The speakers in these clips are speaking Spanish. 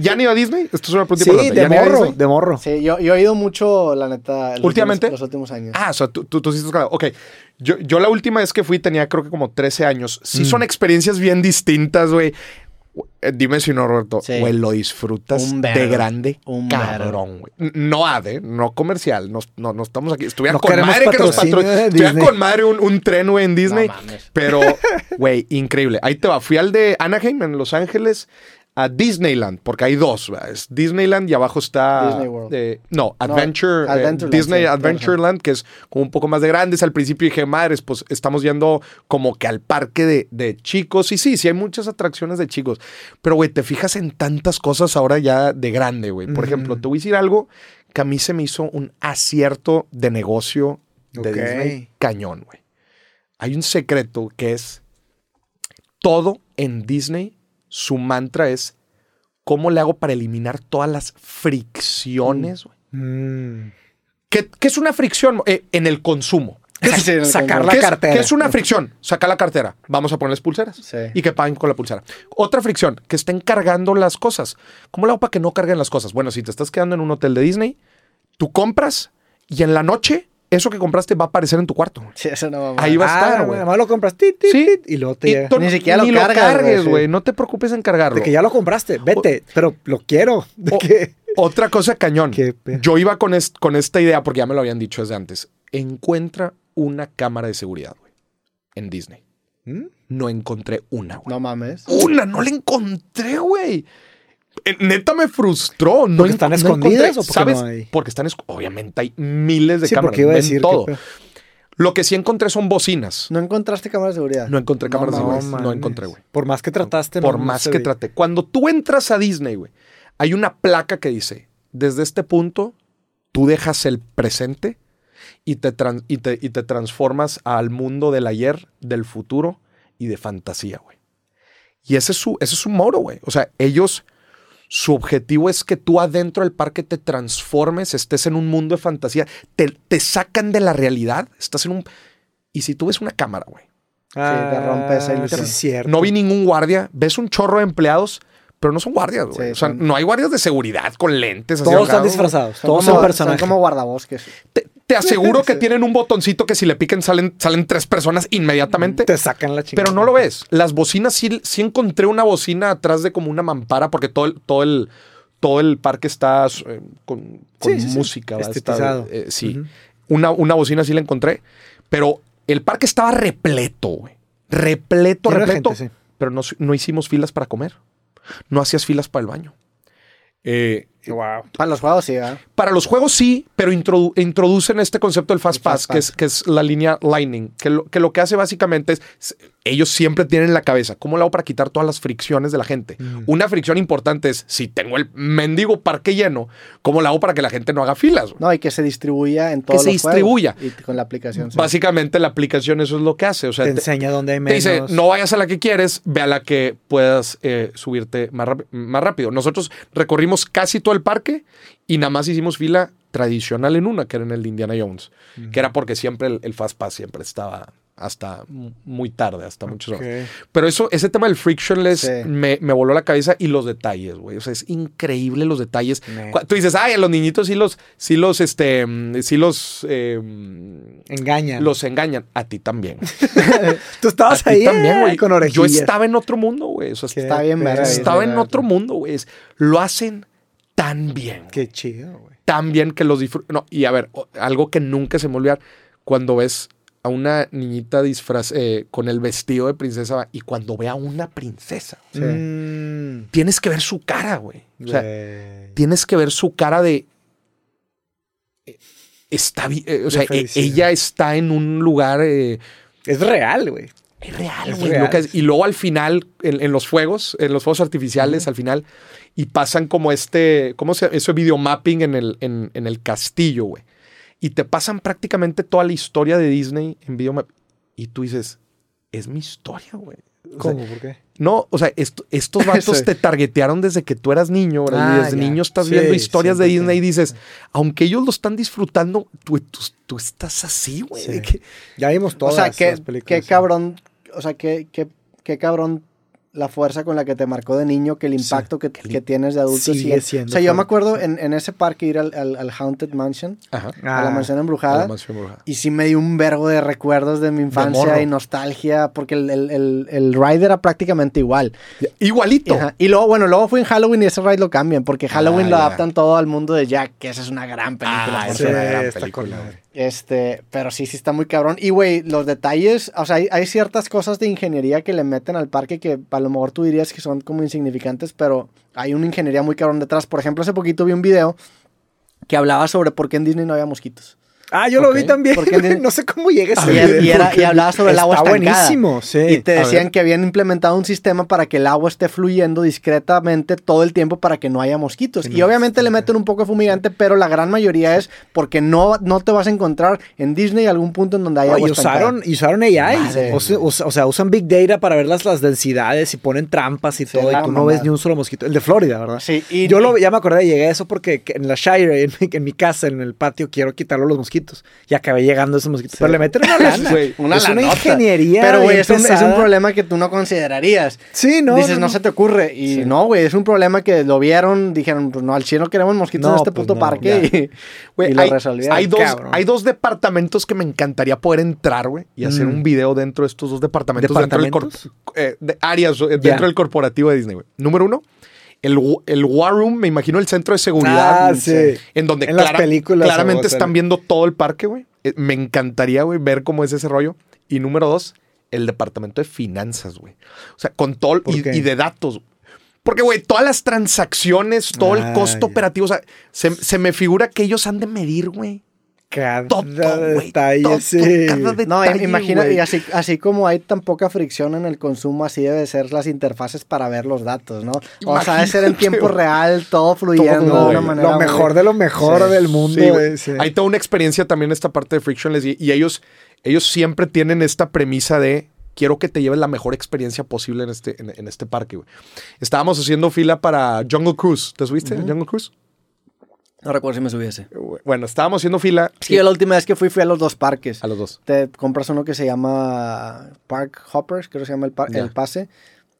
¿Ya han ido a Disney? Esto es una pregunta Sí, importante. de ¿Ya han ido a morro, de morro. Sí, yo, yo he ido mucho, la neta, los ¿Últimamente? últimos- los últimos años. Ah, o sea, tú, tú, tú sí estás claro. Ok, yo, yo la última vez que fui tenía creo que como 13 años. Sí Mm. son experiencias bien distintas, güey. Eh, Dime si no, Roberto. Sí. Güey, lo disfrutas Un de grande. Un cabrón, güey. No ADE, no comercial. No, no, no estamos aquí. Estuviera No con madre que nos Estuviera con madre un, un tren, güey, en Disney. No mames. Pero, güey, increíble. Ahí te va. Fui al de Anaheim, en Los Ángeles, a Disneyland, porque hay dos. ¿verdad? Es Disneyland y abajo está. Disney World. eh, no, Adventure. eh, Adventureland, Disney sí, Adventureland, que es como un poco más de grandes. Al principio dije, madres, pues estamos yendo como que al parque de, de chicos. Y sí, sí hay muchas atracciones de chicos. Pero, güey, te fijas en tantas cosas ahora ya de grande, güey. Por ejemplo, te voy a decir algo que a mí se me hizo un acierto de negocio de. Disney cañón, güey. Hay un secreto que es todo en Disney, su mantra es cómo le hago para eliminar todas las fricciones. Mm. ¿Qué, qué es una fricción eh, en el consumo? ¿Qué es, Sí, sacar la qué es- cartera. qué es una fricción? Sacar la cartera. Vamos a ponerles pulseras. Sí. Y que paguen con la pulsera. Otra fricción, que estén cargando las cosas. ¿Cómo le hago para que no carguen las cosas? Bueno, si te estás quedando en un hotel de Disney, tú compras y en la noche eso que compraste va a aparecer en tu cuarto. Sí, eso no va Ahí va a Ah, estar, güey. güey. Además lo compras Sí. y luego te Y llega. Ni siquiera ni lo cargas, cargues, güey, sí. No te preocupes en cargarlo. De que ya lo compraste, vete, pero lo quiero. De O- que... Otra cosa cañón. Qué Yo iba con, es- con esta idea porque ya me lo habían dicho desde antes. Encuentra una cámara de seguridad, güey. En Disney. ¿Mm? No encontré una, güey. No mames. Una, no la encontré, güey. Eh, Neta me frustró. No ¿Porque están escondidas o porque ¿Sabes? no hay? Porque están Obviamente hay miles de Sí, cámaras. porque iba a ven decir todo. que... Lo que sí encontré son bocinas. ¿No encontraste cámaras de seguridad? No encontré cámaras de seguridad. No encontré, güey. Por más que trataste, Por más que trate. Cuando tú entras a Disney, güey, hay una placa que dice, desde este punto, tú dejas el presente y te, y te, y te transformas al mundo del ayer, del futuro y de fantasía, güey. Y ese es su, ese es su moro, güey. O sea, ellos, su objetivo es que tú adentro del parque te transformes, estés en un mundo de fantasía, te, te sacan de la realidad, estás en un... Y si tú ves una cámara, güey, Ah, te rompe esa ilusión. Sí, es cierto. no vi ningún guardia. Ves un chorro de empleados, pero no son guardias, güey. Sí, o sea, son- no hay guardias de seguridad con lentes. así Todos están ahogados, disfrazados, Son todos como, son personajes. Son como guardabosques. Te, te aseguro que tienen un botoncito que si le piquen salen, salen tres personas inmediatamente. Te sacan la chingada. Pero no lo ves. Las bocinas sí, sí encontré una bocina atrás de como una mampara porque todo el, todo el, todo el parque está eh, con, con Sí, sí, sí. música. ¿verdad? Está, eh, sí. Una, una bocina sí la encontré. Pero el parque estaba repleto, güey. Repleto, repleto. gente, sí. Pero no, no hicimos filas para comer. No hacías filas para el baño. Eh, Wow. Para los juegos sí, ¿verdad? para los juegos sí, pero introdu- introducen este concepto del Fast Pass, que, es, que es la línea Lightning, que lo, que lo que hace básicamente es, ellos siempre tienen en la cabeza, ¿cómo lo hago para quitar todas las fricciones de la gente? Mm. Una fricción importante es, si tengo el mendigo parque lleno, ¿cómo lo hago para que la gente no haga filas? No, y que se distribuya en todos se los juegos. distribuya. Y con la aplicación. sí. Básicamente la aplicación eso es lo que hace, o sea, Te te- enseña dónde hay te menos. dice, no vayas a la que quieres, ve a la que puedas eh, subirte más, más rápido. Nosotros recorrimos casi todo el parque y nada más hicimos fila tradicional en una, que era en el de Indiana Jones, que era porque siempre el, el Fast Pass siempre estaba hasta muy tarde, hasta muchas Ok. horas. Pero eso, ese tema del frictionless Sí. me, me voló la cabeza y los detalles, güey. O sea, es increíble los detalles. Me- Tú dices, ay, a los niñitos sí los, sí los, este, sí los, eh, Engañan. los engañan. A ti también. Tú estabas A ahí también, eh, güey. con orejillas. Yo estaba en otro mundo, güey. O sea, Está bien, estaba en otro mundo, güey. Lo hacen tan bien. Qué chido, güey. Tan bien que los disfrutan. No, y a ver, algo que nunca se me olvidar, cuando ves a una niñita disfraz eh, con el vestido de princesa y cuando ve a una princesa, Sí. Mm, tienes que ver su cara, güey. O sea, tienes que ver su cara de. eh, Está bien. o sea, e- ella está en un lugar. eh, Es real, güey. Es real, Es güey. Y luego al final, en, en los fuegos, en los fuegos artificiales, al final, y pasan como este, ¿cómo se llama? Eso videomapping en el, en, en el castillo, güey. Y te pasan prácticamente toda la historia de Disney en videomapping. Y tú dices, es mi historia, güey. O sea, ¿Cómo? ¿Por qué? no, o sea, esto- estos vatos Sí. te targetearon desde que tú eras niño, ¿verdad? Ah, y desde ya. niño estás Sí, viendo historias de 100%. Disney y dices, aunque ellos lo están disfrutando, tú, tú, tú estás así, güey. Sí. de que- Ya vimos O todas sea, qué, las películas. qué cabrón. O sea, qué, qué, qué cabrón la fuerza con la que te marcó de niño que el impacto que, que tienes de adulto. Sigue sigue- siendo O sea, yo me acuerdo en, en ese parque ir al, al- al Haunted Mansion, Ajá. a la Ah, mansión A embrujada. la mansión embrujada. Y sí me dio un vergo de recuerdos de mi infancia y nostalgia, porque el, el, el, el ride era prácticamente igual. Igualito. Ajá. Y luego, bueno, luego fui en Halloween y ese ride lo cambian, porque Halloween Ah, lo adaptan todo al mundo de Jack, que esa es una gran película. Ah, es una gran película. Este, pero sí, sí está muy cabrón. Y, güey, los detalles, o sea, hay, ciertas cosas de ingeniería que le meten al parque que a lo mejor tú dirías que son como insignificantes, pero hay una ingeniería muy cabrón detrás. Por ejemplo, hace poquito vi un video que hablaba sobre por qué en Disney no había mosquitos. Ah, yo lo Ok. vi también. ¿Por qué? no sé cómo llegué a ese Y, era- y hablaba sobre el agua Está estancada. buenísimo, sí. Y te decían que habían implementado un sistema para que el agua esté fluyendo discretamente todo el tiempo para que no haya mosquitos. Que y no obviamente le esté- meten un poco de fumigante, pero la gran mayoría es porque no, no te vas a encontrar en Disney algún punto en donde haya No, agua y usaron, y usaron AI. O, sea, o sea- usan Big Data para ver las, las densidades y ponen trampas y Sí, todo. Y tú no ves ni un solo mosquito. El de Florida, ¿verdad? Sí, y, Yo lo, ya me acordé, llegué a eso porque que en la Shire, en mi, en mi casa, en el patio, quiero quitarlo los mosquitos. Y acabé llegando a esos mosquitos. Sí. Pero le meten una lana. Güey, una es una ingeniería. Pero, güey, es un, es un problema que tú no considerarías. Sí, no. Dices, no, se te ocurre. Y Sí. no, güey, es un problema que lo vieron, dijeron, pues no, al chino queremos mosquitos No, en este pues puto parque. Y, lo hay, resolvieron. hay dos, cabrón. hay dos departamentos que me encantaría poder entrar, güey, y hacer Mm. un video dentro de estos dos departamentos, dentro del eh, de áreas eh, dentro del corporativo de Disney, güey. Número uno, el, el War Room, me imagino el centro de seguridad. Ah, sí. En donde En las películas, claramente están viendo todo el parque, güey. Eh, Me encantaría, güey, ver cómo es ese rollo. Y número dos, el departamento de finanzas, güey. O sea, con todo ¿Por y, y de datos. Porque, güey, todas las transacciones, todo el Ah, costo operativo, o sea, se, se me figura que ellos han de medir, güey. Cada Todo, detalle, todo, sí. cada detalle, No, im- imagina, y así, así como hay tan poca fricción en el consumo, así debe ser las interfaces para ver los datos, ¿no? O sea, debe ser en tiempo real, todo fluyendo Todo, de una manera. Lo mejor de lo mejor Sí. del mundo. Sí. Hay toda una experiencia también esta parte de Frictionless y, y ellos, ellos siempre tienen esta premisa de quiero que te lleves la mejor experiencia posible en este, en, en este parque, güey. Estábamos haciendo fila para Jungle Cruise. ¿Te subiste a Jungle Cruise? No recuerdo si me subí ese. Bueno, estábamos haciendo fila Es que yo la última vez que fui, fui a los dos parques. a los dos. Te compras uno que se llama Park Hoppers, creo que se llama el, par- Ya. el pase.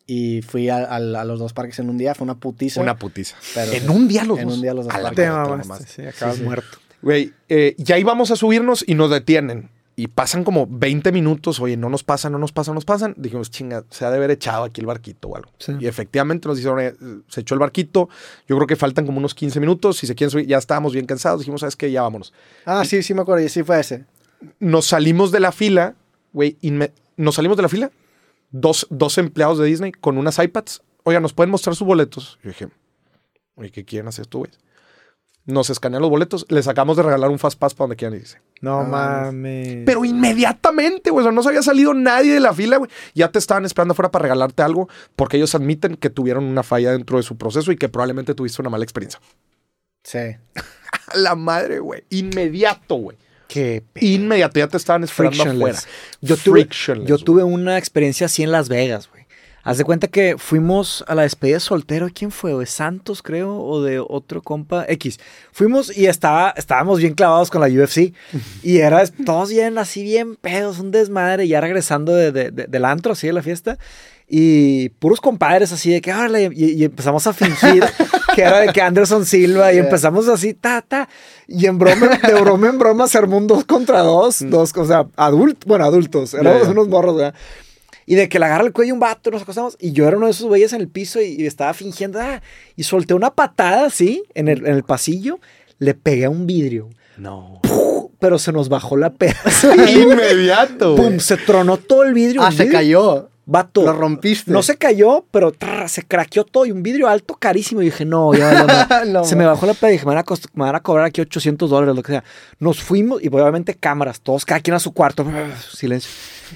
Y fui a, a- a los dos parques en un día. Fue una putiza. Una putiza. Pero- en un día los en dos. un día los dos A la parques. Te mamaste, mamaste. sí, acabas Sí, sí. muerto. Güey, eh, ya íbamos a subirnos y nos detienen. Y pasan como 20 minutos. Oye, no nos pasan, no nos pasan, no nos pasan. Dijimos, chinga, se ha de haber echado aquí el barquito o algo. Sí. Y efectivamente nos dijeron, eh, se echó el barquito. Yo creo que faltan como unos 15 minutos. Si se quieren subir, ya estábamos bien cansados. Dijimos, ¿sabes qué? Ya vámonos. Ah, sí, sí me acuerdo. y Sí fue ese. Nos salimos de la fila, güey. Nos salimos de la fila. Dos, dos empleados de Disney con unas iPads. Oiga, ¿nos pueden mostrar sus boletos? Yo dije, oye, ¿qué quieren hacer tú, güey? Nos escanean los boletos. Les acabamos de regalar un Fast Pass para donde quieran y dice. No No mames. Pero inmediatamente, güey. O sea, no se había salido nadie de la fila, güey. Ya te estaban esperando afuera para regalarte algo porque ellos admiten que tuvieron una falla dentro de su proceso y que probablemente tuviste una mala experiencia. Sí. A la madre, güey. Inmediato, güey. Qué Inmediato. Ya te estaban esperando Frictionless. afuera. Yo tuve, Frictionless, yo tuve una experiencia así en Las Vegas, güey. Haz de cuenta que fuimos a la despedida de soltero. ¿Quién fue? ¿De Santos, creo? ¿O de otro compa? X. Fuimos y estaba, estábamos bien clavados con la UFC. y era todos bien así, bien pedos, un desmadre. Ya regresando de, de- de- del antro, así de la fiesta. Y puros compadres así de que, órale, y, y empezamos a fingir que era de que Anderson Silva. Y empezamos así, ta, ta. Y en broma, de broma en broma, se armó un dos contra dos. Dos, o sea, adultos, bueno, adultos. Éramos unos morros, ¿verdad? Y de que le agarra el cuello un vato, nos acostamos. Y yo era uno de esos güeyes en el piso y, y estaba fingiendo. ah, y solté una patada así en el, en el pasillo. Le pegué a un vidrio. No. Pero se nos bajó la peda. Inmediato. ¡Pum! Se tronó todo el vidrio. Ah, se vidrio- cayó. Vato. Lo rompiste. No se cayó, pero trrr, se craqueó todo. Y un vidrio alto, carísimo. Y dije, no, ya madre. No, Se me bajó la peda y dije, me van, a cost- me van a cobrar aquí 800 dólares, lo que sea. Nos fuimos y obviamente cámaras, todos, cada quien a su cuarto. Silencio.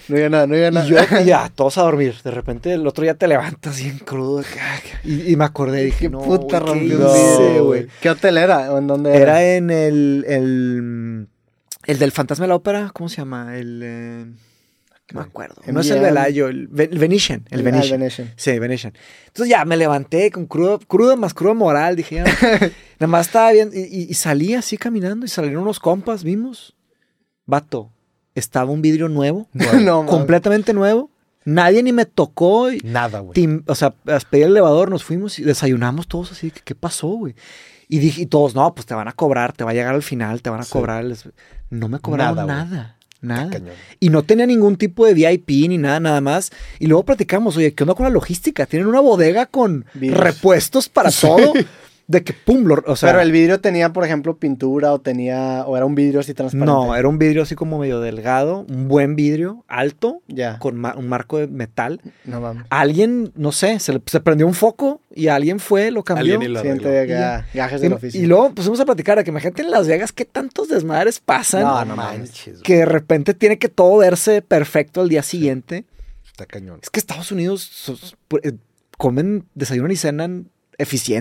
No había nada, no había Y nada. yo, y ya, todos a dormir. De repente el otro día te levantas bien crudo. ah, Y, y me acordé, dije, ¿Qué no, puta güey, ¿qué rompió güey? ¿Qué hotel era? ¿O en dónde era? Era en el, el, el del Fantasma de la Ópera, ¿cómo se llama? El, eh, no me acuerdo. No es el. Velayo, el, el Venetian. El Ah, Venetian. Venetian. Sí, Venetian. Entonces ya me levanté con crudo, crudo más crudo moral. Dije, ya. nada más estaba bien. Y, y- y salí así caminando y salieron unos compas, vimos. Vato, estaba un vidrio nuevo, no, completamente nuevo. Nadie ni me tocó. y- Nada, güey. O sea, a pedir el elevador, nos fuimos y desayunamos todos así. ¿Qué pasó, güey? Y dije, y todos, no, pues te van a cobrar, te va a llegar al final, te van a Sí. cobrar. No me cobraron Nada, nada. Y no tenía ningún tipo de VIP ni nada, nada más. Y luego platicamos, oye, ¿qué onda con la logística? Tienen una bodega con repuestos para todo. De que, pum, lo- o sea... Pero el vidrio tenía, por ejemplo, pintura o tenía, o era un vidrio así transparente. no, era un vidrio así como medio delgado, un buen vidrio, alto, Ya. con ma- un marco de metal. No mames. Alguien, no sé, se, le- se prendió un foco y alguien fue, lo cambió. Alguien y lo Siente ya. Y, del oficio. y luego pusimos a platicar de que imagínate en Las Vegas qué tantos desmadres pasan. No, No manches, que de repente tiene que todo verse perfecto al día siguiente. Está cañón. Es que Estados Unidos sos- eh, comen, desayunan y cenan eficiente.